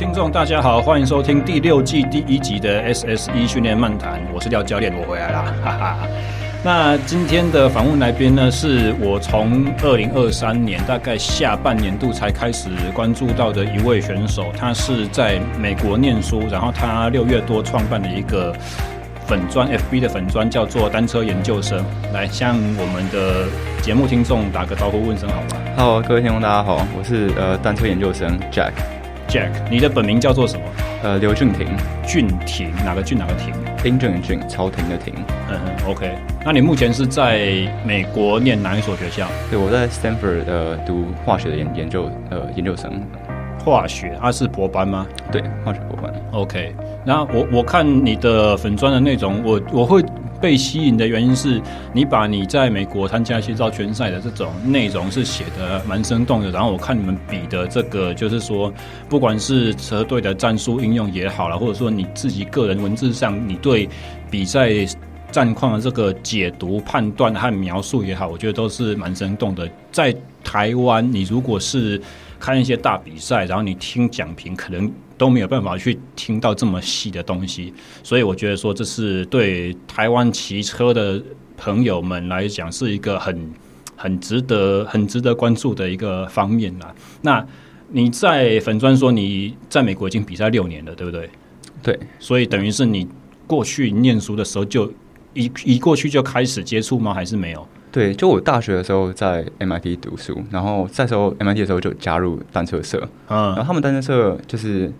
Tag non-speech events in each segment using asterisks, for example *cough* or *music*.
听众大家好，欢迎收听第六季第一集的 SSE 训练漫谈，我是廖教练，我回来了，*laughs* 哈哈。那今天的访问来宾呢，是我从二零二三年大概下半年度才开始关注到的一位选手，他是在美国念书，然后他六月多创办了一个粉专 FB 的粉专，叫做单车研究生，来向我们的节目听众打个招呼，问声好吗？Hello，各位听众大家好，我是呃单车研究生 Jack。Jack，你的本名叫做什么？呃，刘俊廷。俊廷，哪个俊哪个廷？丁俊的俊，朝廷的廷。嗯嗯，OK。那你目前是在美国念哪一所学校？对，我在 Stanford 呃读化学的研研究呃研究生。化学，它、啊、是博班吗？对，化学博班。OK。那我我看你的粉砖的内容，我我会。被吸引的原因是你把你在美国参加一些绕圈赛的这种内容是写得蛮生动的，然后我看你们比的这个就是说，不管是车队的战术应用也好了，或者说你自己个人文字上你对比赛战况的这个解读、判断和描述也好，我觉得都是蛮生动的。在台湾，你如果是看一些大比赛，然后你听讲评，可能都没有办法去听到这么细的东西，所以我觉得说这是对台湾骑车的朋友们来讲是一个很很值得很值得关注的一个方面啦。那你在粉专说你在美国已经比赛六年了，对不对？对，所以等于是你过去念书的时候就一一过去就开始接触吗？还是没有？对，就我大学的时候在 MIT 读书，然后在时候 MIT 的时候就加入单车社，嗯，然后他们单车社就是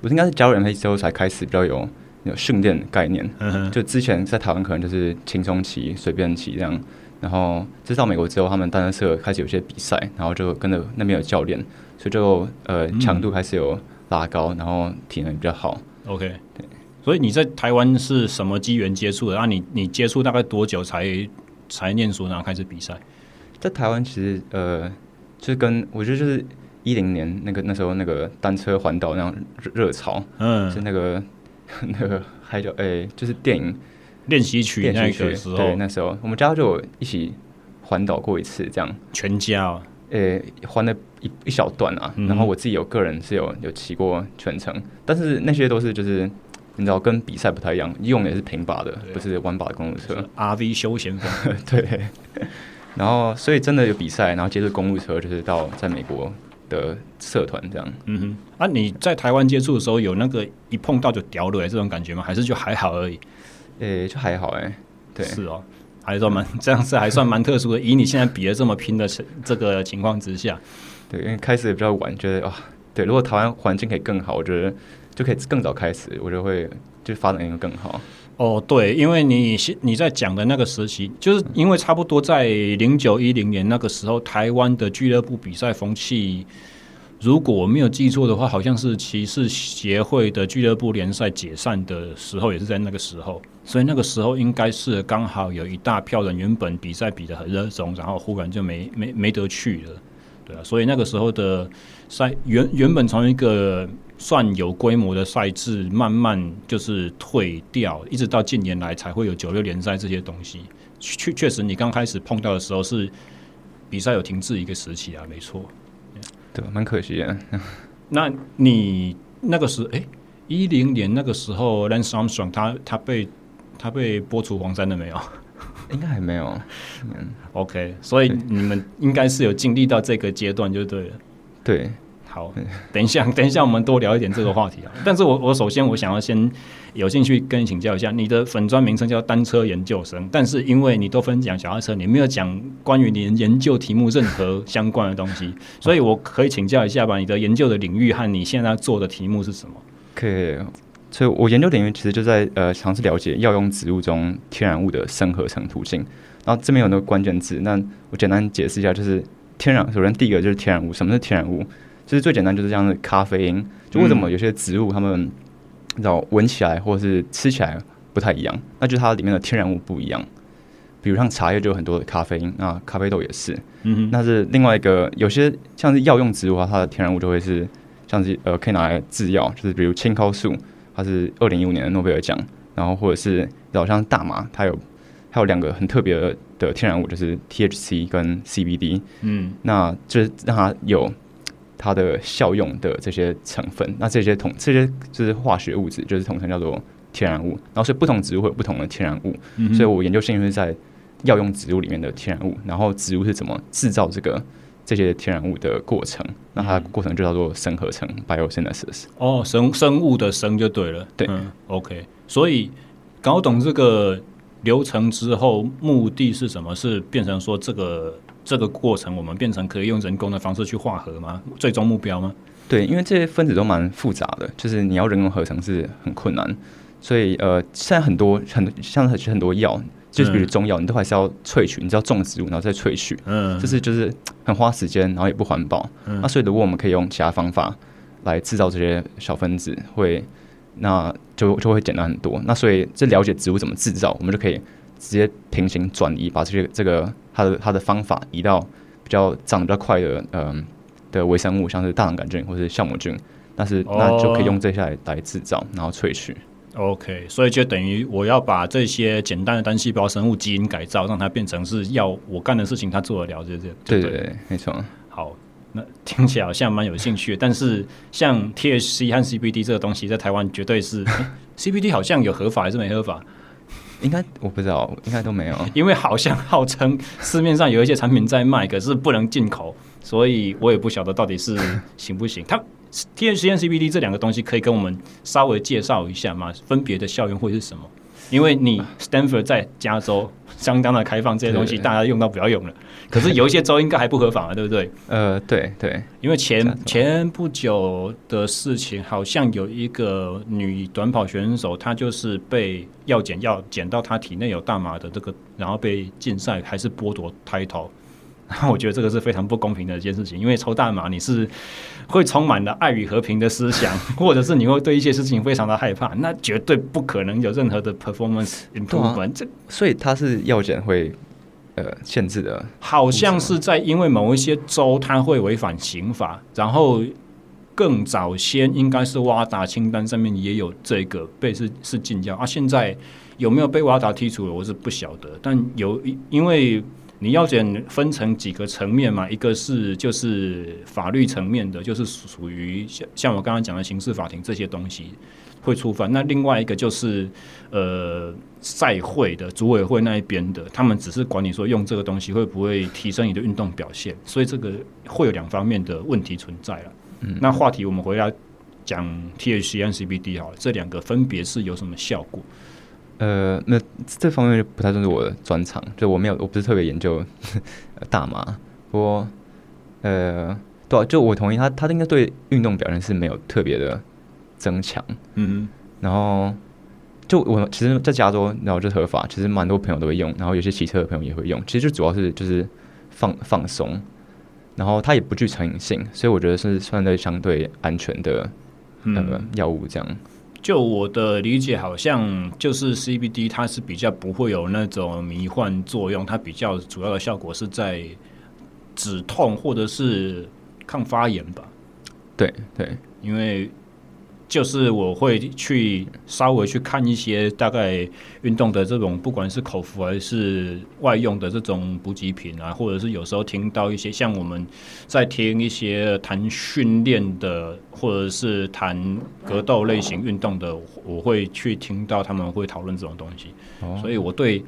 我应该是加入 MIT 之后才开始比较有有训练概念，就之前在台湾可能就是轻松骑、随便骑这样，然后直到美国之后，他们单车社开始有些比赛，然后就跟着那边有教练，所以就呃强度开始有拉高，然后体能比较好。OK，对，所以你在台湾是什么机缘接触的？然后你你接触大概多久才？才念书，然后开始比赛。在台湾，其实呃，就是跟我觉得就是一零年那个那时候那个单车环岛那样热热潮，嗯，是那个那个还有诶，就是电影练习曲那个时候，对，那时候我们家就一起环岛过一次，这样全家哦，诶，环了一一小段啊，然后我自己有个人是有有骑过全程，但是那些都是就是。你知道跟比赛不太一样，用的也是平把的，不是弯把的公路车。RV 休闲风，*laughs* 对。*laughs* 然后，所以真的有比赛，然后接触公路车，就是到在美国的社团这样。嗯哼。啊，你在台湾接触的时候，有那个一碰到就屌了这种感觉吗？还是就还好而已？诶、欸，就还好哎。对，是哦，还是说蛮这样是，还算蛮特殊的。以你现在比的这么拼的这个情况之下，对，因为开始也比较晚，觉得啊，对，如果台湾环境可以更好，我觉得。就可以更早开始，我就会就发展的更好。哦，对，因为你你在讲的那个时期，就是因为差不多在零九一零年那个时候，台湾的俱乐部比赛风气，如果我没有记错的话，好像是骑士协会的俱乐部联赛解散的时候，也是在那个时候。所以那个时候应该是刚好有一大票人原本比赛比得很热衷，然后忽然就没没没得去了，对啊。所以那个时候的赛原原本从一个算有规模的赛制，慢慢就是退掉，一直到近年来才会有九六联赛这些东西。确确实，你刚开始碰到的时候是比赛有停滞一个时期啊，没错。对，蛮可惜的。那你那个时，哎，一零年那个时候，Lance Armstrong 他他被他被播出黄山了没有？*laughs* 应该还没有。嗯，*laughs* OK，所以你们应该是有经历到这个阶段就对了。对。好，等一下，等一下，我们多聊一点这个话题啊。*laughs* 但是我我首先我想要先有兴趣跟你请教一下，你的粉专名称叫单车研究生，但是因为你都分享小踏车，你没有讲关于你研究题目任何相关的东西，*laughs* 所以我可以请教一下吧？你的研究的领域和你现在做的题目是什么？可以，所以我研究领域其实就在呃尝试了解药用植物中天然物的生合成途径。然后这边有那个关键字，那我简单解释一下，就是天然。首先第一个就是天然物，什么是天然物？其实最简单就是这样的咖啡因，就为什么有些植物它们，你知道闻起来或者是吃起来不太一样，那就是它里面的天然物不一样。比如像茶叶就有很多的咖啡因，那咖啡豆也是。嗯哼，那是另外一个，有些像是药用植物啊，它的天然物就会是像是呃可以拿来制药，就是比如青蒿素，它是二零一五年的诺贝尔奖，然后或者是好像大麻，它有还有两个很特别的天然物，就是 THC 跟 CBD。嗯，那就是让它有。它的效用的这些成分。那这些统这些就是化学物质，就是统称叫做天然物。然后所以不同植物会有不同的天然物，嗯、所以我研究兴趣是在药用植物里面的天然物，然后植物是怎么制造这个这些天然物的过程。那它的过程就叫做生合成 （biosynthesis）。哦，生生物的生就对了。对、嗯、，OK。所以搞懂这个流程之后，目的是什么？是变成说这个。这个过程我们变成可以用人工的方式去化合吗？最终目标吗？对，因为这些分子都蛮复杂的，就是你要人工合成是很困难，所以呃，现在很多很像很多药，就是比如中药，你都还是要萃取，你知道种植物然后再萃取，嗯，就是就是很花时间，然后也不环保。嗯，那所以如果我们可以用其他方法来制造这些小分子，会那就就会简单很多。那所以这了解植物怎么制造，我们就可以直接平行转移，把这些这个。它的它的方法移到比较长得比较快的嗯、呃、的微生物，像是大肠杆菌或是酵母菌，但是那就可以用这些来来制造，然后萃取。OK，所以就等于我要把这些简单的单细胞生物基因改造，让它变成是要我干的事情，它做得了，对对对，没错。好，那听起来好像蛮有兴趣的，但是像 THC 和 CBD 这个东西，在台湾绝对是 CBD 好像有合法还是没合法？应该我不知道，应该都没有，因为好像号称市面上有一些产品在卖，可是不能进口，所以我也不晓得到底是行不行。它 THC 和 CBD 这两个东西可以跟我们稍微介绍一下吗？分别的效用会是什么？因为你 Stanford 在加州相当的开放，这些东西大家用到不要用了。可是有一些州应该还不合法啊，对不对？呃，对对，因为前前不久的事情，好像有一个女短跑选手，她就是被药检药检到她体内有大麻的这个，然后被禁赛，还是剥夺 title。*laughs* 我觉得这个是非常不公平的一件事情，因为抽大麻你是会充满了爱与和平的思想，*laughs* 或者是你会对一些事情非常的害怕，那绝对不可能有任何的 performance improvement。这所以它是药检会呃限制的，好像是在因为某一些州它会违反刑法，然后更早先应该是瓦达清单上面也有这个被是是禁交啊，现在有没有被瓦达剔除了，我是不晓得，但有因为。你要检分成几个层面嘛？一个是就是法律层面的，就是属于像像我刚刚讲的刑事法庭这些东西会触犯。那另外一个就是呃赛会的组委会那一边的，他们只是管你说用这个东西会不会提升你的运动表现，所以这个会有两方面的问题存在了。嗯，那话题我们回来讲 THC 和 CBD 好了，这两个分别是有什么效果？呃，那这方面就不太算是我的专长，就我没有，我不是特别研究 *laughs* 大麻。不过，呃，对啊，就我同意他，他应该对运动表现是没有特别的增强。嗯嗯。然后，就我其实，在加州，然后就合法，其实蛮多朋友都会用，然后有些骑车的朋友也会用。其实就主要是就是放放松，然后它也不具成瘾性，所以我觉得是算在相对安全的呃药物这样。就我的理解，好像就是 CBD，它是比较不会有那种迷幻作用，它比较主要的效果是在止痛或者是抗发炎吧。对对，因为。就是我会去稍微去看一些大概运动的这种，不管是口服还是外用的这种补给品啊，或者是有时候听到一些像我们在听一些谈训练的，或者是谈格斗类型运动的，我会去听到他们会讨论这种东西，所以我对。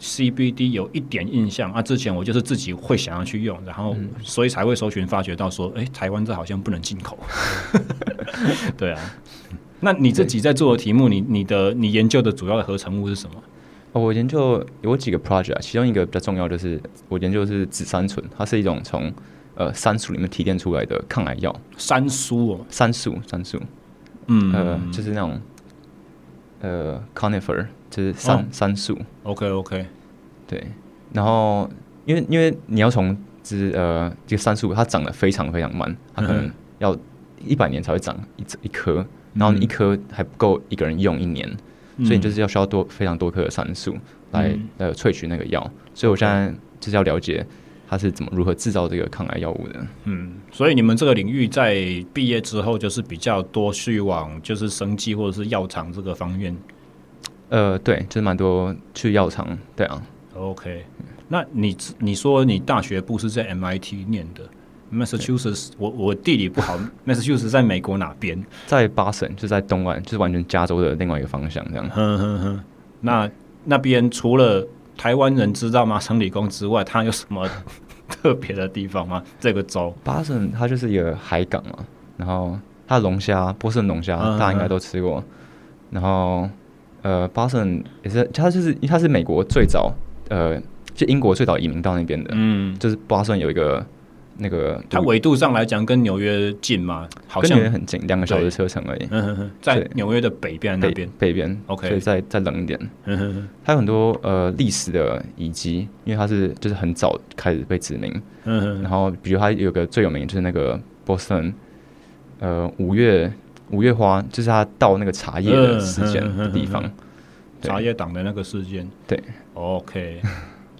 CBD 有一点印象啊，之前我就是自己会想要去用，然后所以才会搜寻发觉到说，哎、欸，台湾这好像不能进口。*laughs* 对啊，那你自己在做的题目，你你的你研究的主要的合成物是什么？哦，我研究有几个 project，其中一个比较重要就是我研究的是紫杉醇，它是一种从呃杉树里面提炼出来的抗癌药。杉树哦，杉树，杉树，嗯，呃，就是那种呃 conifer。就是杉杉树，OK OK，对，然后因为因为你要从就是呃这个杉树它长得非常非常慢，它可能要一百年才会长一一棵，然后你一棵还不够一个人用一年，嗯、所以你就是要需要多非常多棵的杉树来呃萃取那个药，所以我现在就是要了解它是怎么如何制造这个抗癌药物的。嗯，所以你们这个领域在毕业之后就是比较多去往就是生技或者是药厂这个方面。呃，对，就是蛮多去药厂，对啊。OK，那你你说你大学部是在 MIT 念的，Massachusetts，我我地理不好，*laughs* Massachusetts 在美国哪边？在巴省，就在东岸，就是完全加州的另外一个方向，这样。哼哼哼。那那边除了台湾人知道麻省理工之外，它有什么特别的地方吗？*laughs* 这个州？巴省它就是一个海港嘛，然后它的龙虾，波士顿龙虾，大家应该都吃过。然后呃，巴省也是，它就是它是美国最早呃，就英国最早移民到那边的，嗯，就是巴省有一个。那个它纬度上来讲跟纽约近吗？好像跟纽约很近，两个小时车程而已。嗯哼哼，在纽约的北边那边，北边。OK，所以再再冷一点。嗯哼哼，它有很多呃历史的遗迹，因为它是就是很早开始被殖民。嗯哼。然后比如它有个最有名就是那个波士顿，呃五月五月花，就是它倒那个茶叶的时间的地方，茶叶党的那个事件。对，OK，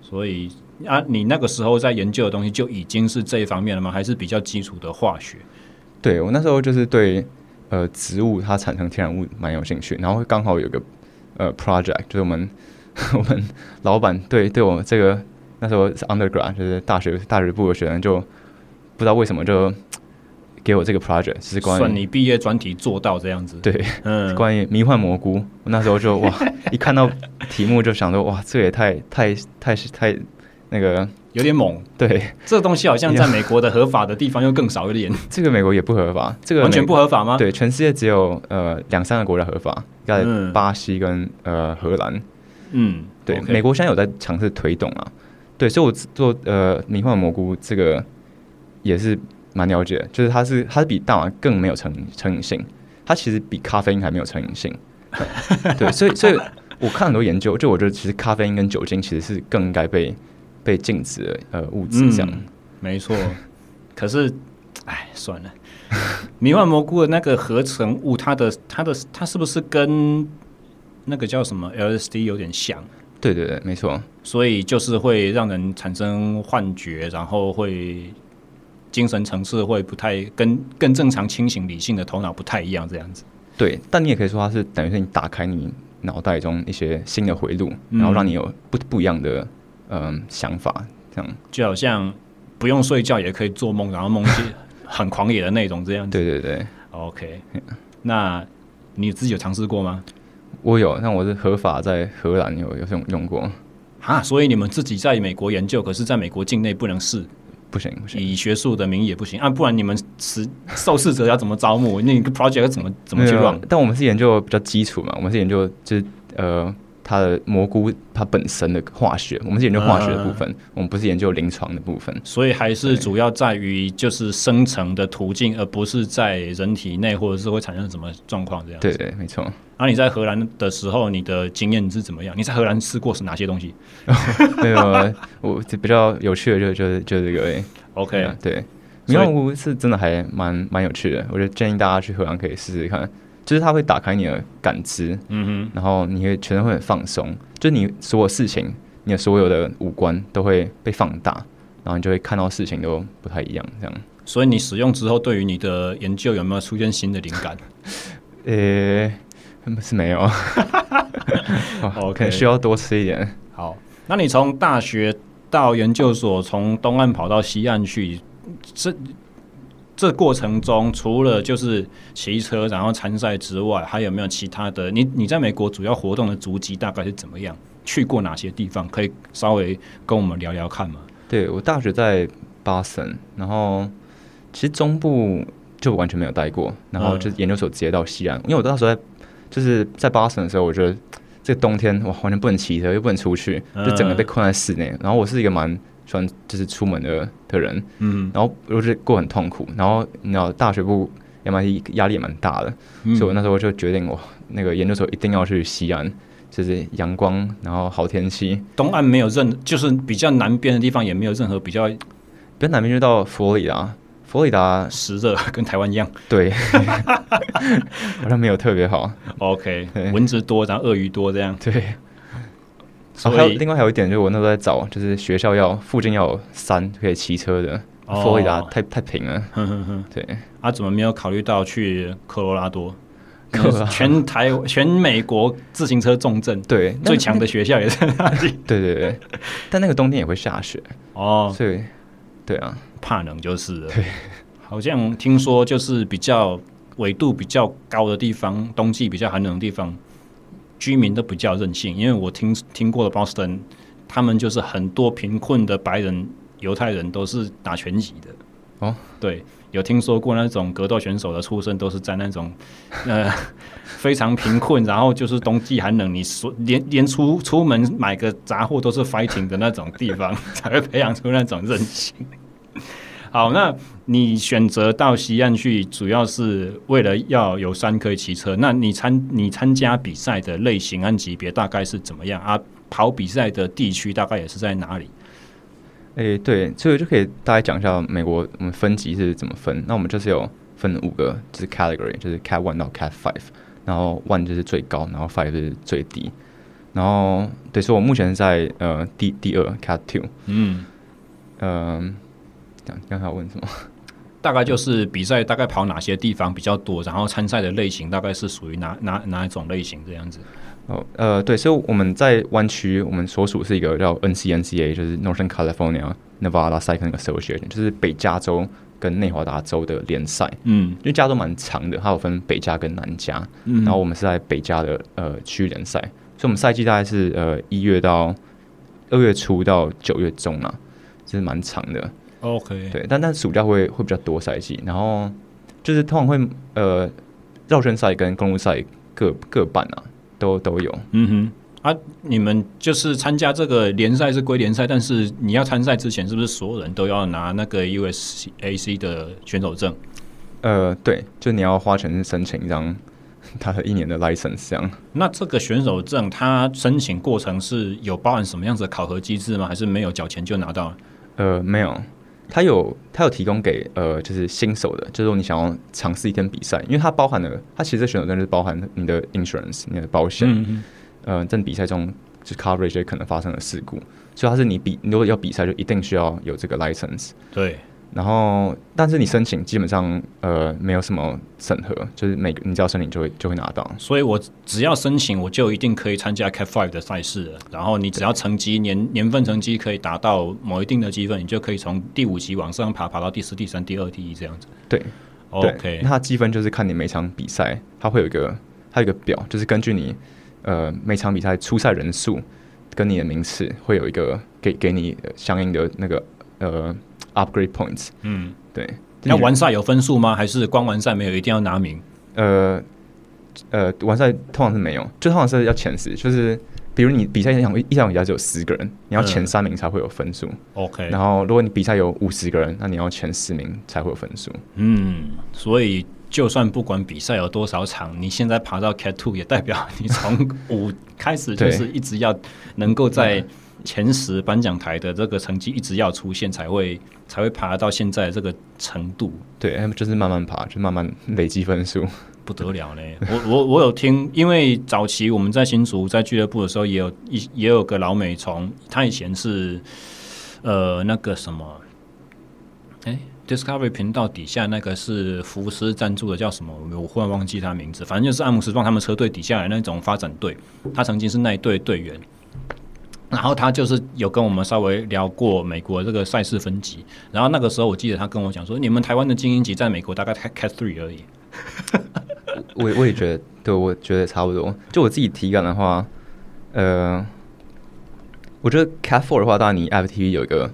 所以。啊，你那个时候在研究的东西就已经是这一方面了吗？还是比较基础的化学？对，我那时候就是对呃植物它产生天然物蛮有兴趣，然后刚好有个呃 project，就是我们 *laughs* 我们老板对对我们这个那时候是 undergrad，就是大学大学部的学生，就不知道为什么就 *tsk* 给我这个 project，就是关于算你毕业专题做到这样子。对，*laughs* 嗯，关于迷幻蘑菇，我那时候就哇，一看到题目就想说哇，这也太太太是太。太那个有点猛，对，这个东西好像在美国的合法的地方又更少一点。*laughs* 这个美国也不合法，这个完全不合法吗？对，全世界只有呃两三个国家合法，在巴西跟呃荷兰。嗯，对，okay. 美国现在有在尝试推动啊。对，所以我做呃迷幻蘑菇这个也是蛮了解，就是它是它是比大麻更没有成成瘾性，它其实比咖啡因还没有成瘾性。对，所以所以我看很多研究，就我觉得其实咖啡因跟酒精其实是更应该被。被禁止的呃物质这样，嗯、没错。*laughs* 可是，哎，算了。*laughs* 迷幻蘑菇的那个合成物，它的它的它是不是跟那个叫什么 LSD 有点像？对对对，没错。所以就是会让人产生幻觉，然后会精神层次会不太跟跟正常清醒理性的头脑不太一样，这样子。对，但你也可以说它是等于是你打开你脑袋中一些新的回路，然后让你有不不一样的。嗯，想法这样就好像不用睡觉也可以做梦，然后梦境很狂野的那种这样子。对对对，OK。那你自己有尝试过吗？我有，那我是合法在荷兰有有用用过。啊，所以你们自己在美国研究，可是在美国境内不能试，不行不行，以学术的名义也不行啊，不然你们实受试者要怎么招募？那个 project 要怎么怎么去 run？但我们是研究比较基础嘛，我们是研究就是呃。它的蘑菇它本身的化学，我们是研究化学的部分，嗯、我们不是研究临床的部分，所以还是主要在于就是生成的途径，而不是在人体内或者是会产生什么状况这样。对对，没错。那、啊、你在荷兰的时候，你的经验是怎么样？你在荷兰吃过是哪些东西？*laughs* 没有，我比较有趣的就就是就这个诶。OK，对，迷幻蘑菇是真的还蛮蛮有趣的，我觉得建议大家去荷兰可以试试看。就是它会打开你的感知，嗯哼，然后你会全身会很放松，就你所有事情，你的所有的五官都会被放大，然后你就会看到事情都不太一样，这样。所以你使用之后，对于你的研究有没有出现新的灵感？呃、欸，是没有，*laughs* 哦，可能需要多吃一点。好，那你从大学到研究所，从东岸跑到西岸去，这。这过程中，除了就是骑车然后参赛之外，还有没有其他的？你你在美国主要活动的足迹大概是怎么样？去过哪些地方？可以稍微跟我们聊聊看吗？对，我大学在巴森，然后其实中部就完全没有待过，然后就研究所直接到西安。嗯、因为我那时在就是在巴森的时候，我觉得这个冬天哇，完全不能骑车，又不能出去，就整个被困在室内。然后我是一个蛮。算就是出门的的人，嗯，然后我觉得过很痛苦，然后你知道大学部 MIT 压力也蛮大的，嗯，所以我那时候就决定，我那个研究所一定要去西安，就是阳光，然后好天气。东岸没有任，就是比较南边的地方也没有任何比较，比较南边就到佛罗里达，佛罗里达湿热跟台湾一样，对，*laughs* 好像没有特别好。OK，蚊子多，然后鳄鱼多这样，对。哦、还有另外还有一点，就是我那时候在找，就是学校要附近要有山可以骑车的。佛罗里达太太平了，哼哼哼。对，啊，怎么没有考虑到去科罗拉多？全台全美国自行车重镇，对，最强的学校也在那里。*laughs* 对对对，但那个冬天也会下雪哦，所以对啊，怕冷就是了。对，好像听说就是比较纬度比较高的地方，冬季比较寒冷的地方，居民都比较任性。因为我听听过的 Boston，他们就是很多贫困的白人犹太人都是打拳击的。哦，对，有听说过那种格斗选手的出身都是在那种呃 *laughs* 非常贫困，然后就是冬季寒冷，你说连连出出门买个杂货都是 fighting 的那种地方，才会培养出那种韧性。好，那你选择到西岸去，主要是为了要有山可以骑车。那你参你参加比赛的类型和级别大概是怎么样啊？跑比赛的地区大概也是在哪里？诶、欸，对，这个就可以大概讲一下美国我们分级是怎么分。那我们就是有分五个，就是 category，就是 cat one 到 cat five，然后 one 就是最高，然后 five 就是最低。然后对，所以我目前是在呃第第二 cat two。嗯，嗯、呃，讲刚才问什么？*laughs* 大概就是比赛大概跑哪些地方比较多，然后参赛的类型大概是属于哪哪哪一种类型这样子。哦，呃，对，所以我们在湾区，我们所属是一个叫 NCNCA，就是 Northern California Nevada Cycling Association，就是北加州跟内华达州的联赛。嗯，因为加州蛮长的，它有分北加跟南加。嗯，然后我们是在北加的呃区域联赛，所以我们赛季大概是呃一月到二月初到九月中啊，就是蛮长的。OK，对，但但暑假会会比较多赛季，然后就是通常会呃绕圈赛跟公路赛各各半啊。都都有，嗯哼，啊，你们就是参加这个联赛是归联赛，但是你要参赛之前，是不是所有人都要拿那个 USAC 的选手证？呃，对，就你要花钱申请一张他的一年的 license 这样。那这个选手证，他申请过程是有包含什么样子的考核机制吗？还是没有缴钱就拿到了？呃，没有。他有，它有提供给呃，就是新手的，就是说你想要尝试一天比赛，因为它包含了，它其实选手证就是包含你的 insurance，你的保险，嗯嗯呃，在比赛中就 coverage 可能发生的事故，所以它是你比，你如果要比赛，就一定需要有这个 license。对。然后，但是你申请基本上呃没有什么审核，就是每个你只要申请就会就会拿到。所以我只要申请，我就一定可以参加 Cat Five 的赛事了。然后你只要成绩年年份成绩可以达到某一定的积分，你就可以从第五级往上爬，爬到第四、第三、第二、第一这样子。对，OK。那它积分就是看你每场比赛，它会有一个它有一个表，就是根据你呃每场比赛出赛人数跟你的名次，会有一个给给你相应的那个呃。Upgrade points，嗯，对。那完赛有分数吗？还是光完赛没有？一定要拿名？呃呃，完赛通常是没有，就通常是要前十。就是比如你比赛一场一场比赛只有十个人，你要前三名才会有分数。OK。然后如果你比赛有五十个人，那你要前十名才会有分数。嗯，所以就算不管比赛有多少场，你现在爬到 Cat Two 也代表你从五开始就是一直要能够在。前十颁奖台的这个成绩一直要出现，才会才会爬到现在这个程度。对，就是慢慢爬，就慢慢累积分数，*laughs* 不得了嘞！我我我有听，因为早期我们在新竹在俱乐部的时候，也有一也有个老美从他以前是呃那个什么，哎，Discovery 频道底下那个是福斯赞助的，叫什么？我忽然忘记他名字，反正就是阿姆斯壮他们车队底下的那种发展队，他曾经是那一队队员。然后他就是有跟我们稍微聊过美国这个赛事分级，然后那个时候我记得他跟我讲说，你们台湾的精英级在美国大概 Cat Three 而已。*laughs* 我我也觉得，对，我觉得差不多。就我自己体感的话，呃，我觉得 Cat Four 的话，当然你 FTV 有一个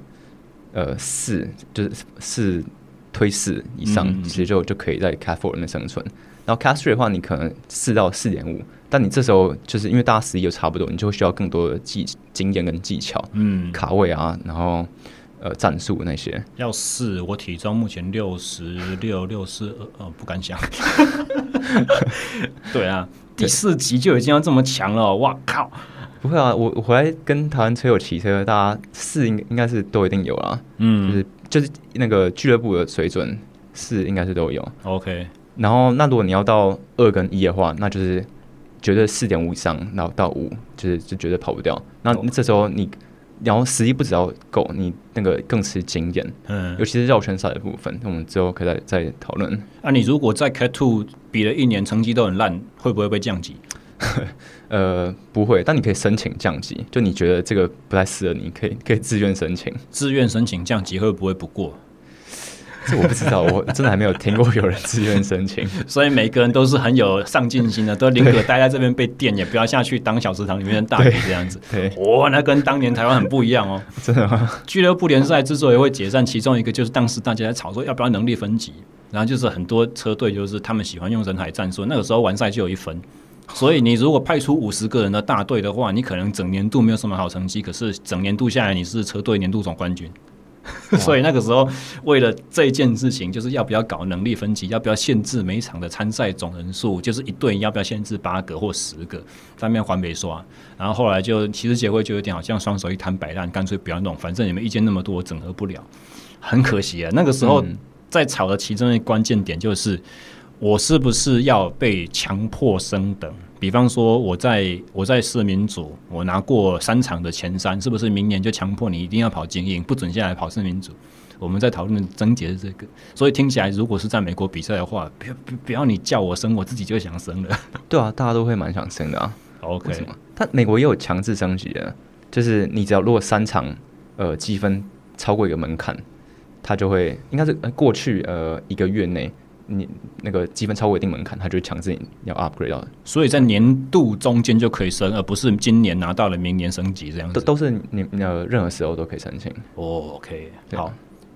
呃四，就是四推四以上，嗯、其实就就可以在 Cat Four 里面生存。然后 Three 的话，你可能四到四点五。但你这时候就是因为大家实力又差不多，你就会需要更多的技经验跟技巧，嗯，卡位啊，然后呃战术那些。要四，我体重目前六十六六四二，呃，不敢想。*laughs* *laughs* 对啊，第四级就已经要这么强了，哇靠！不会啊，我我回来跟台湾车友骑车，大家四应应该是都一定有啊，嗯，就是就是那个俱乐部的水准四应该是都有。OK，然后那如果你要到二跟一的话，那就是。绝对四点五以上，然后到五，就是就绝对跑不掉。那这时候你，然后实力不只要够，你那个更吃经验，嗯，尤其是绕圈赛的部分，我们之后可以再再讨论。那、啊、你如果在 Cat Two 比了一年，成绩都很烂，会不会被降级？*laughs* 呃，不会，但你可以申请降级，就你觉得这个不太适合你，可以可以自愿申请。自愿申请降级会不会不过？这我不知道，我真的还没有听过有人自愿申请。*laughs* 所以每个人都是很有上进心的，都宁可待在这边被电，也不要下去当小食堂里面的大爷这样子。对，哇，那跟当年台湾很不一样哦。*laughs* 真的吗？俱乐部联赛之所以会解散，其中一个就是当时大家在吵说要不要能力分级，然后就是很多车队就是他们喜欢用人海战术，那个时候完赛就有一分。所以你如果派出五十个人的大队的话，你可能整年度没有什么好成绩，可是整年度下来你是车队年度总冠军。*laughs* 所以那个时候，为了这件事情，就是要不要搞能力分级，要不要限制每一场的参赛总人数，就是一队要不要限制八个或十个，上面还没刷。然后后来就其实协会就有点好像双手一摊摆烂，干脆不要弄，反正你们意见那么多，整合不了，很可惜啊。那个时候在吵的其中一关键点就是，我是不是要被强迫升等？比方说，我在我在市民组，我拿过三场的前三，是不是明年就强迫你一定要跑精英，不准下来跑市民组？我们在讨论症结是这个，所以听起来，如果是在美国比赛的话，不要不要你叫我升，我自己就想升了。*laughs* 对啊，大家都会蛮想升的啊。OK，但美国也有强制升级的，就是你只要如果三场呃积分超过一个门槛，他就会应该是过去呃一个月内。你那个积分超过一定门槛，他就强制你要 upgrade 到。所以在年度中间就可以升，而不是今年拿到了明年升级这样子。都都是你呃任何时候都可以申请。Oh, OK，好，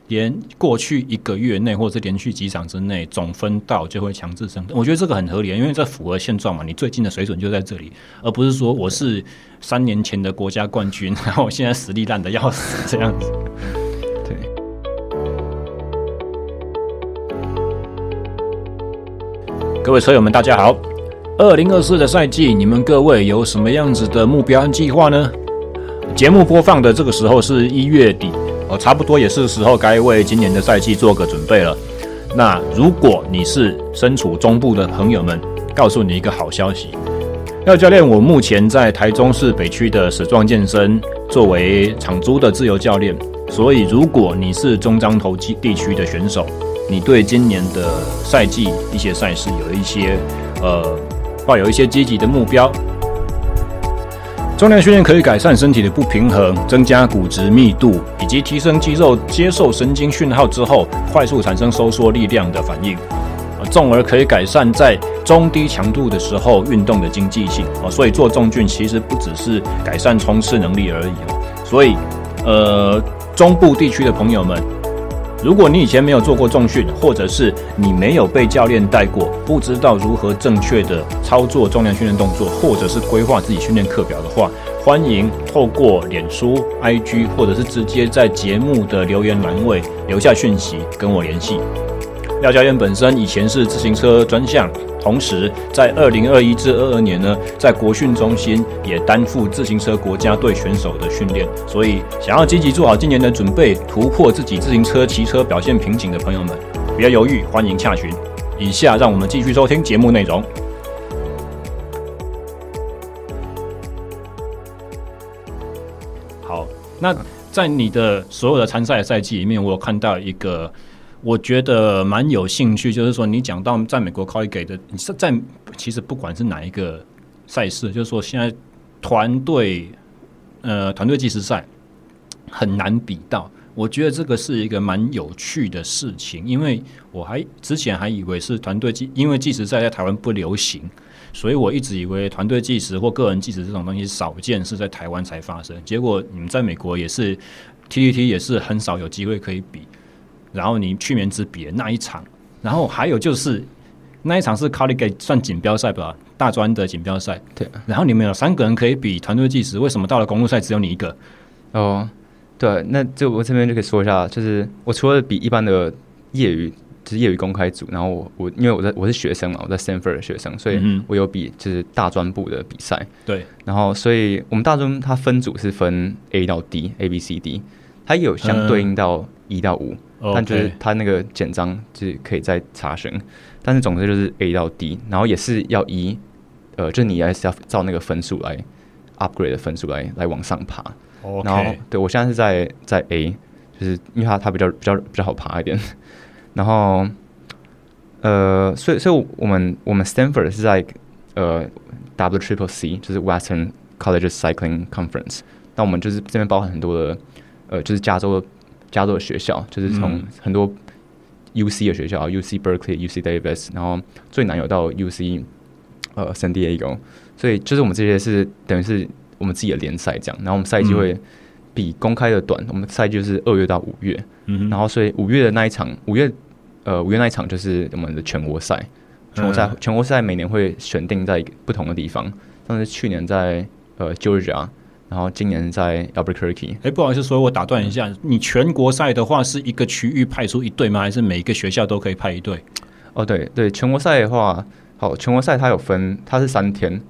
连过去一个月内或者是连续几场之内总分到就会强制升。我觉得这个很合理，因为这符合现状嘛。你最近的水准就在这里，而不是说我是三年前的国家冠军，*laughs* 然后我现在实力烂的要死这样子。各位车友们，大家好！二零二四的赛季，你们各位有什么样子的目标和计划呢？节目播放的这个时候是一月底，哦，差不多也是时候该为今年的赛季做个准备了。那如果你是身处中部的朋友们，告诉你一个好消息，廖教练，我目前在台中市北区的史壮健身作为场租的自由教练，所以如果你是中彰投机地区的选手。你对今年的赛季一些赛事有一些呃抱有一些积极的目标。重量训练可以改善身体的不平衡，增加骨质密度，以及提升肌肉接受神经讯号之后快速产生收缩力量的反应。啊，从而可以改善在中低强度的时候运动的经济性。啊，所以做重训其实不只是改善冲刺能力而已。所以，呃，中部地区的朋友们。如果你以前没有做过重训，或者是你没有被教练带过，不知道如何正确的操作重量训练动作，或者是规划自己训练课表的话，欢迎透过脸书、IG，或者是直接在节目的留言栏位留下讯息跟我联系。廖教练本身以前是自行车专项。同时，在二零二一至二二年呢，在国训中心也担负自行车国家队选手的训练。所以，想要积极做好今年的准备，突破自己自行车骑车表现瓶颈的朋友们，不要犹豫，欢迎洽询。以下让我们继续收听节目内容。好，那在你的所有的参赛赛季里面，我有看到一个。我觉得蛮有兴趣，就是说你讲到在美国 c o 给的，你是在其实不管是哪一个赛事，就是说现在团队呃团队计时赛很难比到。我觉得这个是一个蛮有趣的事情，因为我还之前还以为是团队计，因为计时赛在台湾不流行，所以我一直以为团队计时或个人计时这种东西少见，是在台湾才发生。结果你们在美国也是 TTT 也是很少有机会可以比。然后你去年只比了那一场，然后还有就是那一场是 Collegiate 算锦标赛吧，大专的锦标赛。对。然后你们有三个人可以比团队计时，为什么到了公路赛只有你一个？哦，对，那就我这边就可以说一下，就是我除了比一般的业余，就是业余公开组，然后我我因为我在我是学生嘛，我在 Stanford 的学生，所以我有比就是大专部的比赛。对。然后所以我们大专它分组是分 A 到 D，A B C D，它也有相对应到一到五。但就是他那个简章就是可以再查询，但是总之就是 A 到 D，然后也是要一呃，就你还是要照那个分数来 upgrade 的分数来来往上爬。然后对我现在是在在 A，就是因为它它比较比较比较好爬一点。*laughs* 然后呃，所以所以我们我们 Stanford 是在呃 W Triple C，就是 Western Colleges Cycling Conference。那我们就是这边包含很多的呃，就是加州加州的学校，就是从很多 UC 的学校，UC Berkeley、UC Davis，然后最难有到 UC 呃 San Diego。所以就是我们这些是等于是我们自己的联赛这样，然后我们赛季会比公开的短，我们赛季就是二月到五月，嗯，然后所以五月的那一场，五月呃五月那一场就是我们的全国赛，全国赛全国赛每年会选定在不同的地方，像是去年在呃 Georgia，然后今年在 Albuquerque。哎，不好意思，所以我打断一下，你全国赛的话是一个区域派出一队吗？还是每一个学校都可以派一队？哦，对对，全国赛的话，好，全国赛它有分，它是三天。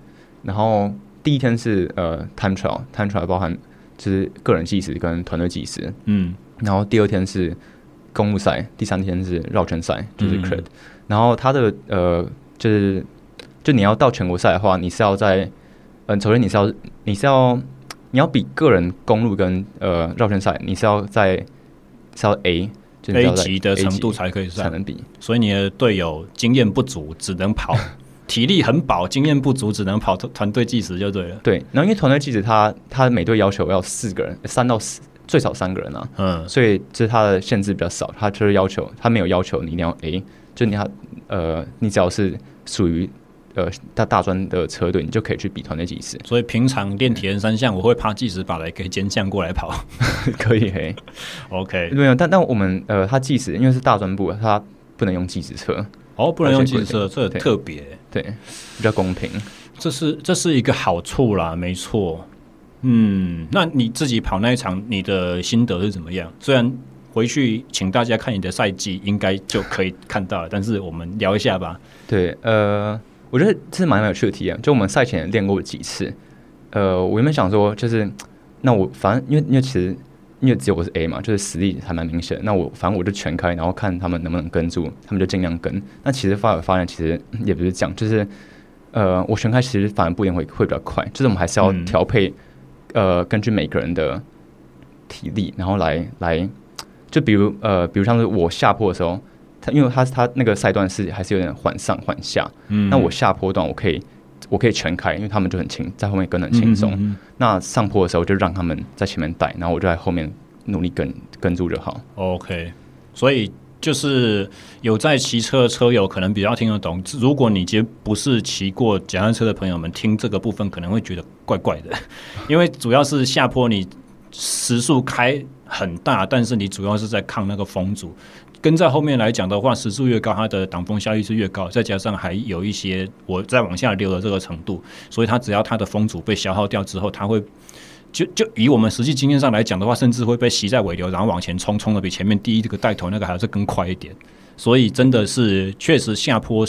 然后第一天是呃 time trial，time trial 包含就是个人计时跟团队计时，嗯，然后第二天是公路赛，第三天是绕圈赛，就是 crit，、嗯、然后它的呃就是就你要到全国赛的话，你是要在嗯、呃，首先你是要你是要你要比个人公路跟呃绕圈赛，你是要在是要 A 就 A 级的程度才可以才能比，所以你的队友经验不足，只能跑。*laughs* 体力很饱，经验不足，只能跑团队计时就对了。对，然后因为团队计时，他他每队要求要四个人，三到四，最少三个人啊。嗯，所以这是他的限制比较少，他就是要求他没有要求你一定要 A，就你要呃，你只要是属于呃大大专的车队，你就可以去比团队计时。所以平常练铁人三项，我会趴计时把来给兼项过来跑，*laughs* 可以嘿。OK，没有，但但我们呃，他计时因为是大专部，他不能用计时车。哦，不能用计时车，这特别。对，比较公平，这是这是一个好处啦，没错。嗯，那你自己跑那一场，你的心得是怎么样？虽然回去请大家看你的赛季，应该就可以看到了，但是我们聊一下吧。对，呃，我觉得这是蛮有趣的体验。就我们赛前练过几次，呃，我原本想说，就是那我反正因为因为其实因为只有我是 A 嘛，就是实力还蛮明显。那我反正我就全开，然后看他们能不能跟住，他们就尽量跟。那其实发发现，其实也不是这样，就是呃，我全开其实反而不一定会会比较快，就是我们还是要调配，嗯、呃，根据每个人的体力，然后来来，就比如呃，比如像是我下坡的时候，他因为它它那个赛段是还是有点缓上缓下，嗯，那我下坡段我可以我可以全开，因为他们就很轻，在后面跟得很轻松。嗯嗯嗯，那上坡的时候就让他们在前面带，然后我就在后面。努力跟跟住就好。OK，所以就是有在骑车的车友可能比较听得懂。如果你其实不是骑过脚踏车的朋友们，听这个部分可能会觉得怪怪的，*laughs* 因为主要是下坡，你时速开很大，但是你主要是在抗那个风阻。跟在后面来讲的话，时速越高，它的挡风效益是越高，再加上还有一些我再往下溜的这个程度，所以它只要它的风阻被消耗掉之后，它会。就就以我们实际经验上来讲的话，甚至会被吸在尾流，然后往前冲，冲的比前面第一这个带头那个还是更快一点。所以真的是确实下坡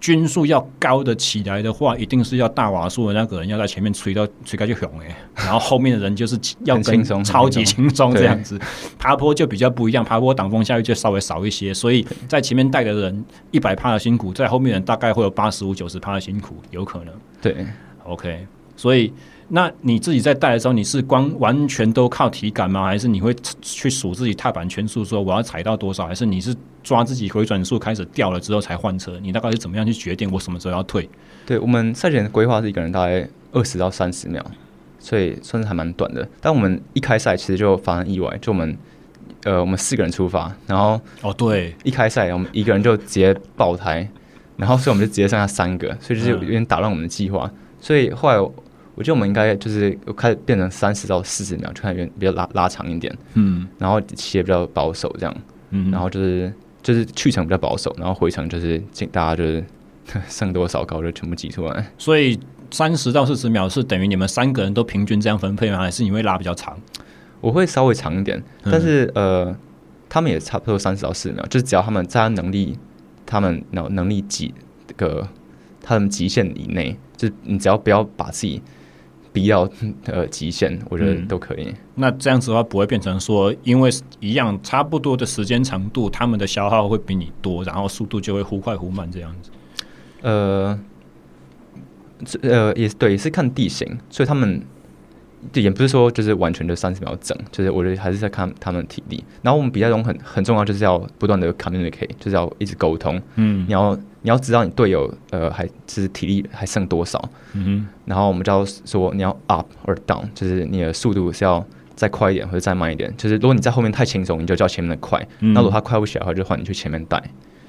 均速要高的起来的话，一定是要大瓦数的那个人要在前面吹到吹开就熊哎，然后后面的人就是要跟超级轻松这样子。爬坡就比较不一样，爬坡挡风效应就稍微少一些，所以在前面带的人一百趴的辛苦，在后面人大概会有八十五九十趴的辛苦，有可能。对，OK，所以。那你自己在带的时候，你是光完全都靠体感吗？还是你会去数自己踏板圈数，说我要踩到多少？还是你是抓自己回转数开始掉了之后才换车？你大概是怎么样去决定我什么时候要退？对，我们赛前的规划是一个人大概二十到三十秒，所以算是还蛮短的。但我们一开赛其实就发生意外，就我们呃我们四个人出发，然后哦对，一开赛我们一个人就直接爆胎，然后所以我们就直接剩下三个，所以就是有点打乱我们的计划。所以后来。我觉得我们应该就是开始变成三十到四十秒，就看比较拉拉长一点，嗯，然后骑也比较保守这样，嗯，然后就是就是去程比较保守，然后回程就是大家就是剩多少高就全部挤出来。所以三十到四十秒是等于你们三个人都平均这样分配吗？还是你会拉比较长？我会稍微长一点，但是、嗯、呃，他们也差不多三十到四十秒，就是只要他们在他能力，他们能能力几个他们极限以内，就你只要不要把自己。必要呃极限，我觉得都可以、嗯。那这样子的话，不会变成说，因为一样差不多的时间长度，他们的消耗会比你多，然后速度就会忽快忽慢这样子。呃，这呃也是对，也是看地形，所以他们也不是说就是完全就三十秒整，就是我觉得还是在看他们的体力。然后我们比赛中很很重要，就是要不断的 communicate，就是要一直沟通。嗯，你要你要知道你队友呃还就是体力还剩多少。嗯哼。然后我们就要说你要 up or down，就是你的速度是要再快一点或者再慢一点。就是如果你在后面太轻松，你就叫前面的快。嗯。那如果他快不起来的话，就换你去前面带。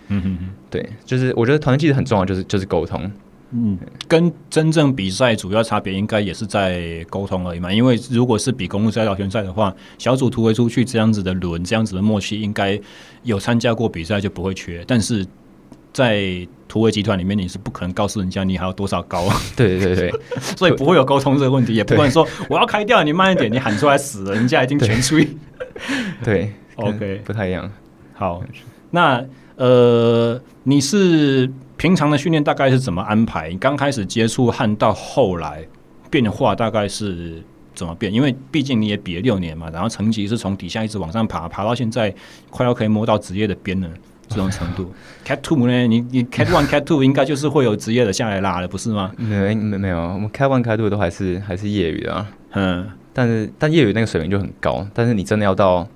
嗯哼哼。对，就是我觉得团队其实很重要，就是就是沟通。嗯，跟真正比赛主要差别应该也是在沟通而已嘛。因为如果是比公路赛绕圈赛的话，小组突围出去这样子的轮，这样子的默契，应该有参加过比赛就不会缺。但是在突围集团里面，你是不可能告诉人家你还有多少高啊。对对对，*laughs* 所以不会有沟通这个问题，也不管说我要开掉，你慢一点，你喊出来死了，人家已经全吹。对，*laughs* OK，不太一样。好，那呃，你是？平常的训练大概是怎么安排？你刚开始接触和到后来变化大概是怎么变？因为毕竟你也比了六年嘛，然后成绩是从底下一直往上爬，爬到现在快要可以摸到职业的边了这种程度。*laughs* Cat Two 呢？你你 Cat One、*laughs* Cat Two 应该就是会有职业的下来拉了，不是吗？没没没有，我们 Cat One、Cat Two 都还是还是业余的啊。嗯，但是但业余那个水平就很高，但是你真的要到。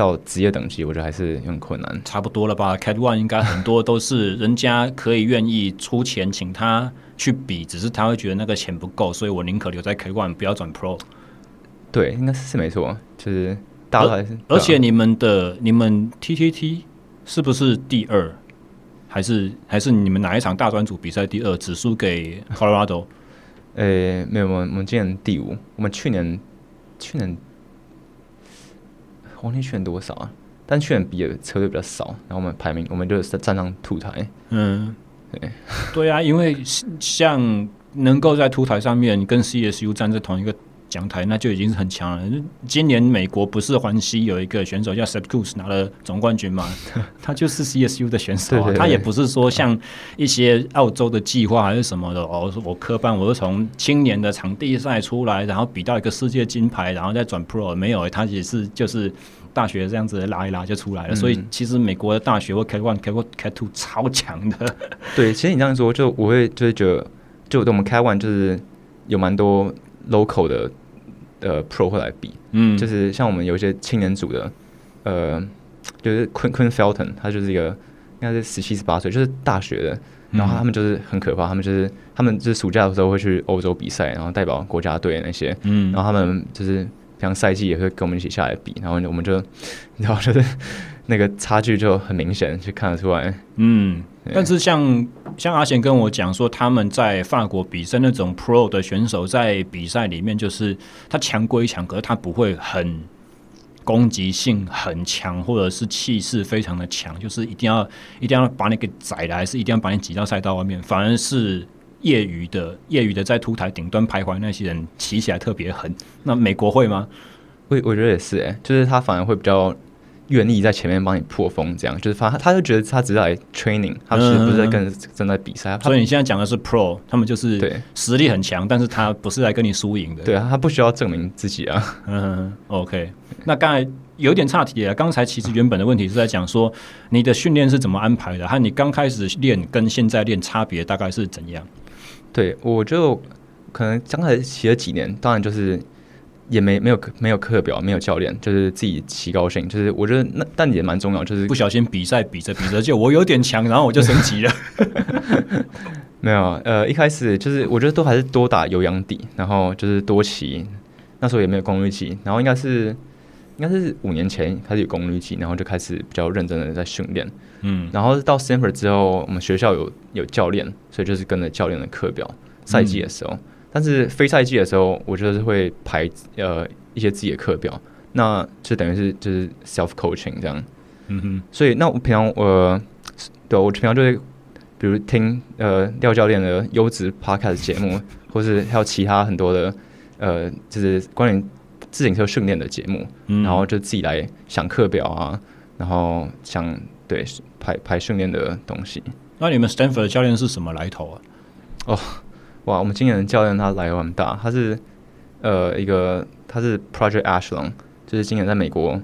到职业等级，我觉得还是很困难。差不多了吧？Cat One 应该很多都是人家可以愿意出钱请他去比，只是他会觉得那个钱不够，所以我宁可留在 Cat One，不要转 Pro。对，应该是没错，就是大还是。而且你们的你们 TTT 是不是第二？还是还是你们哪一场大专组比赛第二，只输给 Colorado？呃、欸，没有，我们我们今年第五。我们去年去年。黄天选多少啊？但去年比的车队比较少，然后我们排名，我们就是站上凸台。嗯，对，*laughs* 对啊，因为像能够在凸台上面跟 CSU 站在同一个讲台，那就已经是很强了。今年美国不是环西有一个选手叫 Kuss 拿了总冠军嘛？*laughs* 他就是 CSU 的选手啊，对对对，他也不是说像一些澳洲的计划还是什么的哦。我科班我是从青年的场地赛出来，然后比到一个世界金牌，然后再转 Pro，没有，他也是就是。大学这样子拉一拉就出来了，嗯、所以其实美国的大学或 Cat One、Cat Cat Two 超强的。*laughs* 对，其实你这样说，就我会就是觉得，就我们 Cat One 就是有蛮多 local 的呃 Pro 会来比，嗯，就是像我们有一些青年组的，呃，就是 Quinn Quinn Felton，他就是一个应该是十七十八岁，就是大学的，然后他们就是很可怕，他们就是他们就是暑假的时候会去欧洲比赛，然后代表国家队那些，嗯，然后他们就是。像赛季也会跟我们一起下来比，然后我们就，然后就是那个差距就很明显，就看得出来。嗯，但是像像阿贤跟我讲说，他们在法国比赛那种 Pro 的选手，在比赛里面就是他强归强，可是他不会很攻击性很强，或者是气势非常的强，就是一定要一定要把你给宰了，还是一定要把你挤到赛道外面，反而是。业余的业余的在凸台顶端徘徊那些人骑起来特别狠，那美国会吗？我我觉得也是哎、欸，就是他反而会比较愿意在前面帮你破风，这样就是他他就觉得他只是来 training，他其实不是在跟正在比赛。所以你现在讲的是 pro，他们就是对实力很强，但是他不是来跟你输赢的。对啊，他不需要证明自己啊。嗯，OK。那刚才有点岔题了，刚才其实原本的问题是在讲说你的训练是怎么安排的，和你刚开始练跟现在练差别大概是怎样？对，我就可能刚开始骑了几年，当然就是也没没有没有课表，没有教练，就是自己骑高兴。就是我觉得那但也蛮重要，就是不小心比赛比着比着 *laughs* 就我有点强，然后我就升级了。*laughs* 没有，呃，一开始就是我觉得都还是多打有氧底，然后就是多骑。那时候也没有功率计，然后应该是应该是五年前开始有功率计，然后就开始比较认真的在训练。嗯，然后到 Stanford 之后，我们学校有有教练，所以就是跟着教练的课表。赛季的时候，嗯、但是非赛季的时候，我就是会排呃一些自己的课表，那就等于是就是 self coaching 这样。嗯哼，所以那我平常我、呃、对我平常就会比如听呃廖教练的优质 podcast 节目，或是还有其他很多的呃就是关于自行车训练的节目，嗯、然后就自己来想课表啊，然后想对。排排训练的东西。那你们 Stanford 的教练是什么来头啊？哦，哇，我们今年的教练他来头很大，他是呃一个他是 Project Ashlon，就是今年在美国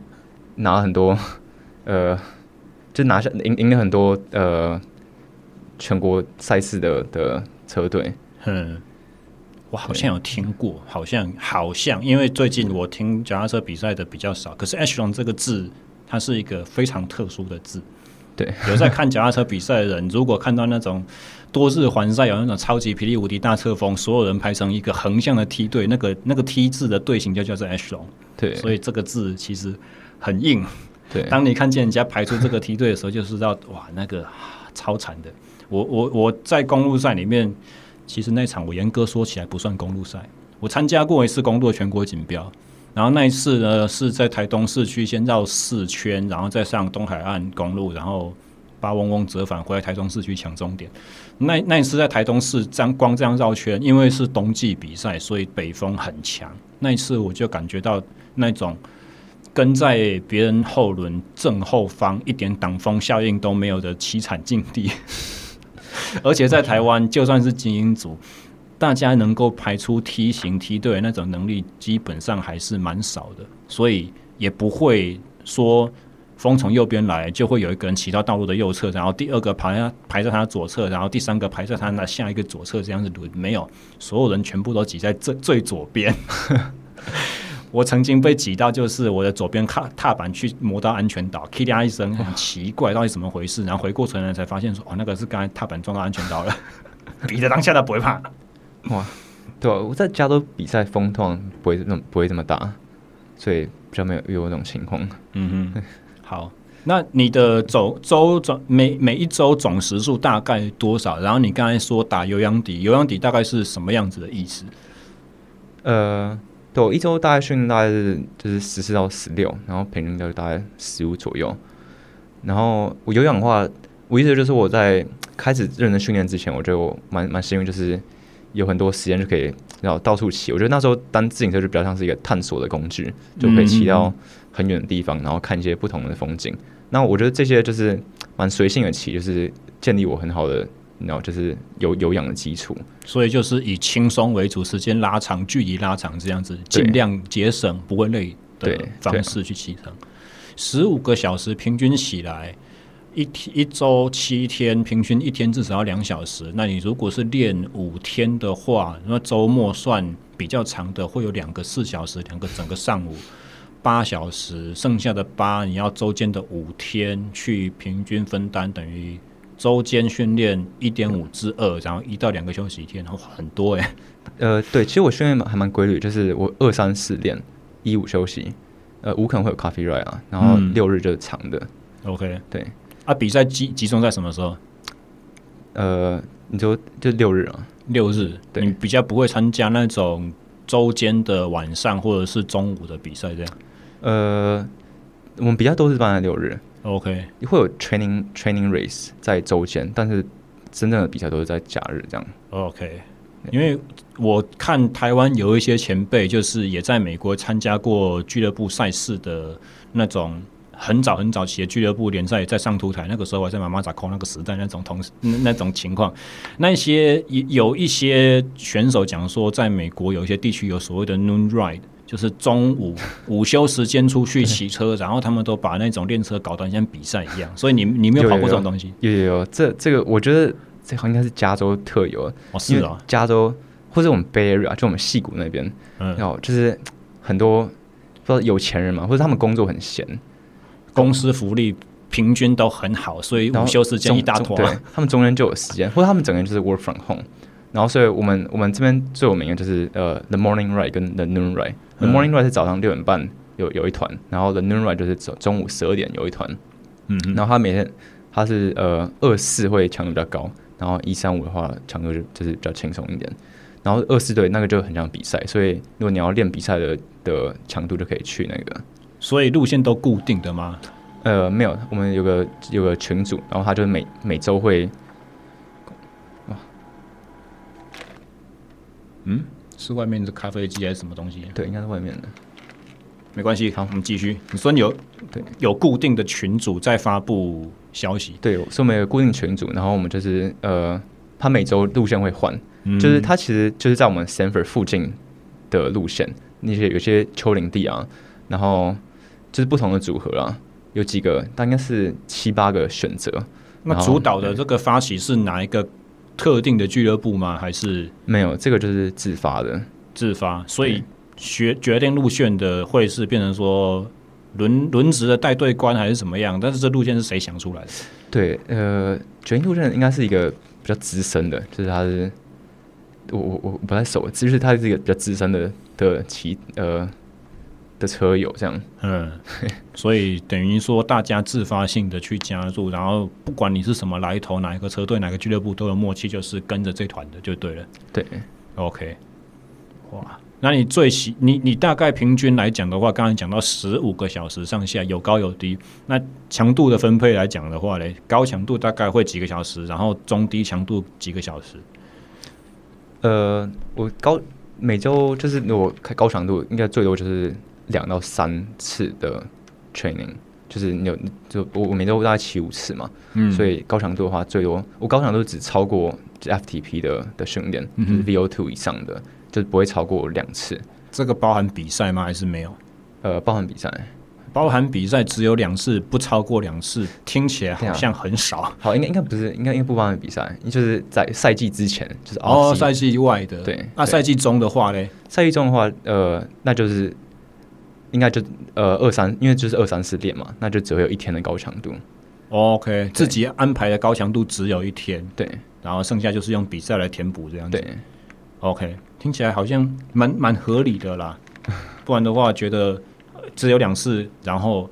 拿了很多 *laughs* 呃，就拿下赢赢了很多呃全国赛事的的车队。嗯，我好像有听过，好像好像，因为最近我听脚踏车比赛的比较少。可是 Echelon 这个字，它是一个非常特殊的字。对，有在看脚踏车比赛的人，如果看到那种多日环赛有那种超级霹雳无敌大侧风，所有人排成一个横向的梯队，那个那个 T 字的队形就叫做 Echelon。对，所以这个字其实很硬。对，当你看见人家排出这个梯队的时候，就知道哇，那个超惨的。我我我在公路赛里面。其实那场我严格说起来不算公路赛，我参加过一次公路的全国锦标，然后那一次呢是在台东市区先绕四圈，然后再上东海岸公路，然后八嗡嗡折返回来台中市区抢终点。那那一次在台中市这样光这样绕圈，因为是冬季比赛，所以北风很强。那一次我就感觉到那种跟在别人后轮正后方一点挡风效应都没有的凄惨境地。*laughs* 而且在台湾，就算是精英组，大家能够排出梯形梯队那种能力，基本上还是蛮少的。所以也不会说风从右边来，就会有一个人骑到道路的右侧，然后第二个排排在他左侧，然后第三个排在他那下一个左侧，这样子轮没有，所有人全部都挤在最最左边。我曾经被挤到，就是我的左边踏踏板去磨到安全岛，咔啦一声，很奇怪，到底怎么回事？然后回过神来才发现说，哦，那个是刚才踏板撞到安全岛了。*laughs* 比的当下他不会怕，哇，对啊，我在加州比赛风通常不会那么不会这么大，所以比较没有遇过这种情况。嗯哼，好，那你的走周总每每一周总时数大概多少？然后你刚才说打有氧底，有氧底大概是什么样子的意思？呃。对，我一周大概训练大概是就是十四到十六，然后平均就大概十五左右。然后我有氧的话，我意思就是我在开始认真训练之前，我觉得我蛮蛮幸运，就是有很多时间就可以然后到处骑。我觉得那时候当自行车就比较像是一个探索的工具，就可以骑到很远的地方，然后看一些不同的风景。那我觉得这些就是蛮随性的骑，就是建立我很好的。然后就是有有氧的基础，所以就是以轻松为主，时间拉长，距离拉长，这样子尽量节省不会累的方式去骑乘。十五个小时平均起来，一天一周七天，平均一天至少要两小时。那你如果是练五天的话，那周末算比较长的，会有两个四小时，两个整个上午八小时，剩下的八你要周间的五天去平均分担，等于。周间训练一点五至二，然后一到两个休息一天，然后很多哎、欸。呃，对，其实我训练还蛮规律，就是我二三四练，一五休息，呃，五可能会有 coffee ride 啊，然后六日就是长的。嗯、OK，对。啊，比赛集集中在什么时候？呃，你就就六日啊，六日。对，你比较不会参加那种周间的晚上或者是中午的比赛这样。呃，我们比较都是办在六日。OK，会有 training training race 在周间，但是真正的比赛都是在假日这样。OK，因为我看台湾有一些前辈，就是也在美国参加过俱乐部赛事的那种很早很早期的俱乐部联赛，在上图台那个时候，我在妈妈扎扣那个时代那种同那种情况，那些有一些选手讲说，在美国有一些地区有所谓的 noon ride。就是中午 *laughs* 午休时间出去骑车，然后他们都把那种练车搞得像比赛一样。所以你你没有跑过这种东西？有有有，这这个我觉得这好像应该是加州特有。哦，是啊，加州或者我们 Bay Area，就我们戏谷那边，嗯，然后就是很多不知道有钱人嘛，或者他们工作很闲，公司福利平均都很好，所以午休时间一大坨，对，他们中间就有时间，或者他们整个人就是 Work from Home。然后，所以我们我们这边最有名的就是呃，The Morning Ride 跟 The Noon Ride。The Morning Ride 是早上六点半有有一团，然后 The Noon Ride 就是中中午十二点有一团。嗯，然后他每天他是呃二四会强度比较高，然后一三五的话强度就就是比较轻松一点。然后二四对那个就很像比赛，所以如果你要练比赛的的强度就可以去那个。所以路线都固定的吗？呃，没有，我们有个有个群组，然后他就每每周会。嗯，是外面的咖啡机还是什么东西？对，应该是外面的。没关系，好，我们继续。你说你有对有固定的群组在发布消息？对，所以我们有固定群组，然后我们就是呃，他每周路线会换，嗯、就是他其实就是在我们 Stanford 附近的路线，那些有些丘陵地啊，然后就是不同的组合啊，有几个，大概是七八个选择。那主导的这个发起是哪一个？特定的俱乐部吗？还是没有？这个就是自发的，自发。所以学决定路线的会是变成说轮轮值的带队官还是怎么样？但是这路线是谁想出来的？对，呃，决定路线应该是一个比较资深的，就是他是我我我不太熟，就是他是一个比较资深的的骑呃。的车友这样，嗯，所以等于说大家自发性的去加入，然后不管你是什么来头，哪一个车队、哪个俱乐部都有默契，就是跟着这团的就对了。对，OK，哇，那你最喜你你大概平均来讲的话，刚才讲到十五个小时上下，有高有低。那强度的分配来讲的话呢，高强度大概会几个小时，然后中低强度几个小时。呃，我高每周就是我开高强度，应该最多就是。两到三次的 training，就是你有就我我每周大概骑五次嘛，嗯，所以高强度的话最多我高强度只超过 FTP 的的训练，就是 VO2 以上的，就是不会超过两次。这个包含比赛吗？还是没有？呃，包含比赛，包含比赛只有两次，不超过两次，听起来好像很少。啊、好，应该应该不是，应该应该不包含比赛，就是在赛季之前，就是哦，赛季外的。对，那赛季中的话呢？赛季中的话，呃，那就是。应该就呃二三，因为就是二三四练嘛，那就只会有一天的高强度。OK，自己安排的高强度只有一天，对，然后剩下就是用比赛来填补这样子。对，OK，听起来好像蛮蛮合理的啦。*laughs* 不然的话，觉得只有两次，然后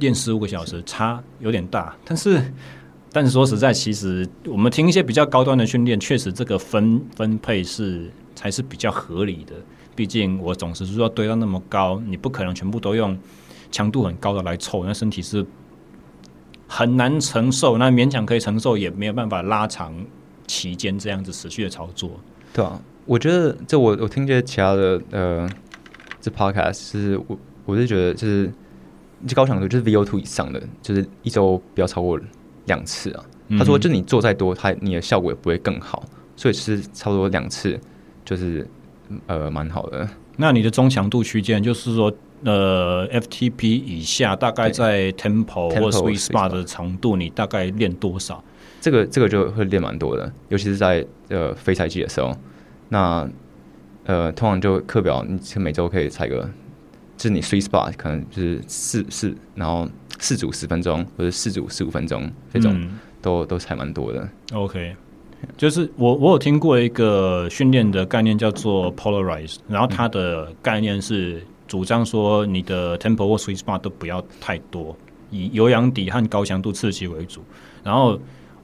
练十五个小时，差有点大。但是，但是说实在，其实我们听一些比较高端的训练，确实这个分分配是才是比较合理的。毕竟我总是说要堆到那么高，你不可能全部都用强度很高的来凑，那身体是很难承受。那勉强可以承受，也没有办法拉长期间这样子持续的操作。对啊，我觉得这我我听见其他的呃，这 podcast 是我我是觉得就是这高强度就是 VO2 以上的，就是一周不要超过两次啊。他说，就你做再多，他你的效果也不会更好，所以是差不多两次就是。呃，蛮好的。那你的中强度区间，就是说，呃，FTP 以下，大概在 Tempo 或 Sweet Spot 的长度，你大概练多少？这个这个就会练蛮多的，尤其是在呃非赛季的时候。那呃，通常就课表，你每周可以踩个，就是你 Sweet Spot 可能就是四四，然后四组十分钟，或者四组十五分钟，这种、嗯、都都踩蛮多的。OK。就是我我有听过一个训练的概念叫做 Polarize，然后它的概念是主张说你的 Tempo 或 Sweet Spot 都不要太多，以有氧底和高强度刺激为主。然后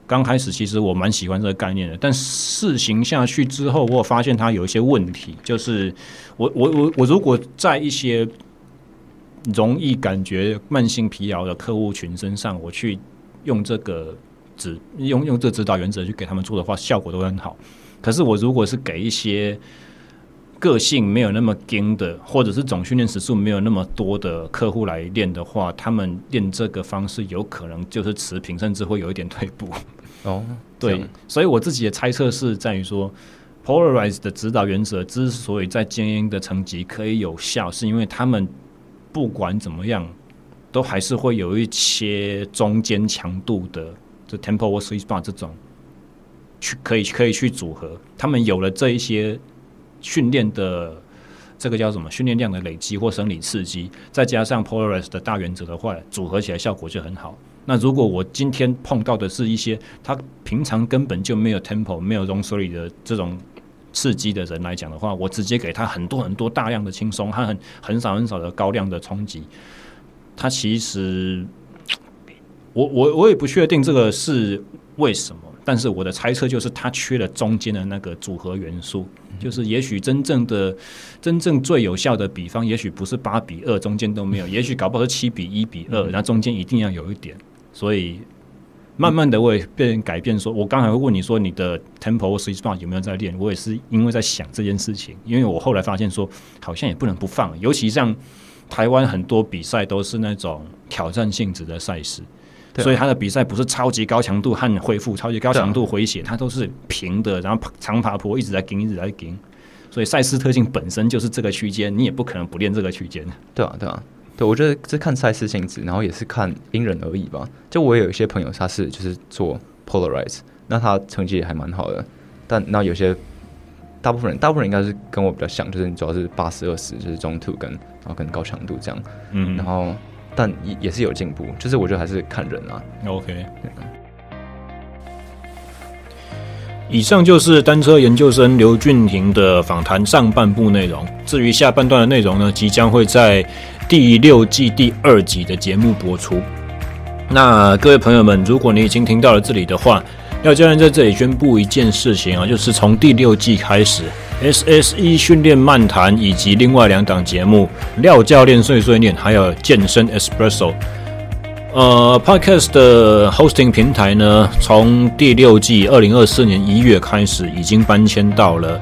刚开始其实我蛮喜欢这个概念的，但试行下去之后，我发现它有一些问题。就是我我我我如果在一些容易感觉慢性疲劳的客户群身上，我去用这个。只用用这指导原则去给他们做的话，效果都很好。可是我如果是给一些个性没有那么硬的，或者是总训练时数没有那么多的客户来练的话，他们练这个方式有可能就是持平，甚至会有一点退步。哦，*laughs* 对，所以我自己的猜测是在于说，Polarize 的指导原则之所以在精英的层级可以有效，是因为他们不管怎么样，都还是会有一些中间强度的。Tempo 或 Sweet Spot 这种，去可以可以去组合，他们有了这一些训练的这个叫什么训练量的累积或生理刺激，再加上 Polarize 的大原则的话，组合起来效果就很好。那如果我今天碰到的是一些他平常根本就没有 Tempo 没有 Long s o r y 的这种刺激的人来讲的话，我直接给他很多很多大量的轻松他很很少很少的高量的冲击，他其实。我我我也不确定这个是为什么，但是我的猜测就是它缺了中间的那个组合元素，就是也许真正的真正最有效的比方，也许不是八比二中间都没有，也许搞不好是七比一比二，然后中间一定要有一点。所以慢慢的我也变改变说，说我刚才会问你说你的 tempo 或 sweet spot 有没有在练，我也是因为在想这件事情，因为我后来发现说好像也不能不放，尤其像台湾很多比赛都是那种挑战性质的赛事。所以他的比赛不是超级高强度和恢复，超级高强度回血，它都是平的，然后长爬坡一直在顶，一直在顶。所以赛事特性本身就是这个区间，你也不可能不练这个区间。对啊，对啊，对，我觉得这看赛事性质，然后也是看因人而异吧。就我也有一些朋友，他是就是做 Polarize，那他成绩也还蛮好的。但那有些大部分人，大部分人应该是跟我比较像，就是你主要是八十二十，就是中途跟然后跟高强度这样。嗯，然后但也也是有进步，就是我觉得还是看人啊。OK。以上就是单车研究生刘俊廷的访谈上半部内容。至于下半段的内容呢，即将会在第六季第二集的节目播出。那各位朋友们，如果你已经听到了这里的话，廖教练在这里宣布一件事情啊，就是从第六季开始，SSE 训练漫谈以及另外两档节目《廖教练碎碎念》还有健身 Espresso。呃，Podcast 的 hosting 平台呢，从第六季二零二四年一月开始，已经搬迁到了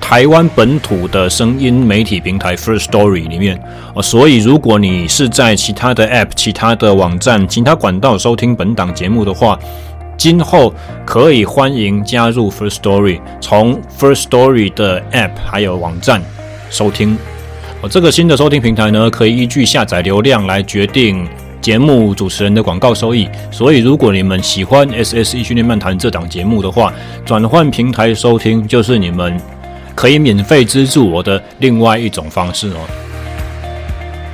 台湾本土的声音媒体平台 First Story 里面。呃，所以如果你是在其他的 App、其他的网站、其他管道收听本档节目的话，今后可以欢迎加入 First Story，从 First Story 的 App 还有网站收听。呃，这个新的收听平台呢，可以依据下载流量来决定。节目主持人的广告收益，所以如果你们喜欢 SSE 训练漫谈这档节目的话，转换平台收听就是你们可以免费资助我的另外一种方式哦。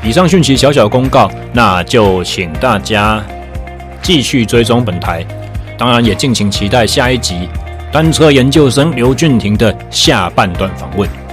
以上讯息小小公告，那就请大家继续追踪本台，当然也敬请期待下一集单车研究生刘俊廷的下半段访问。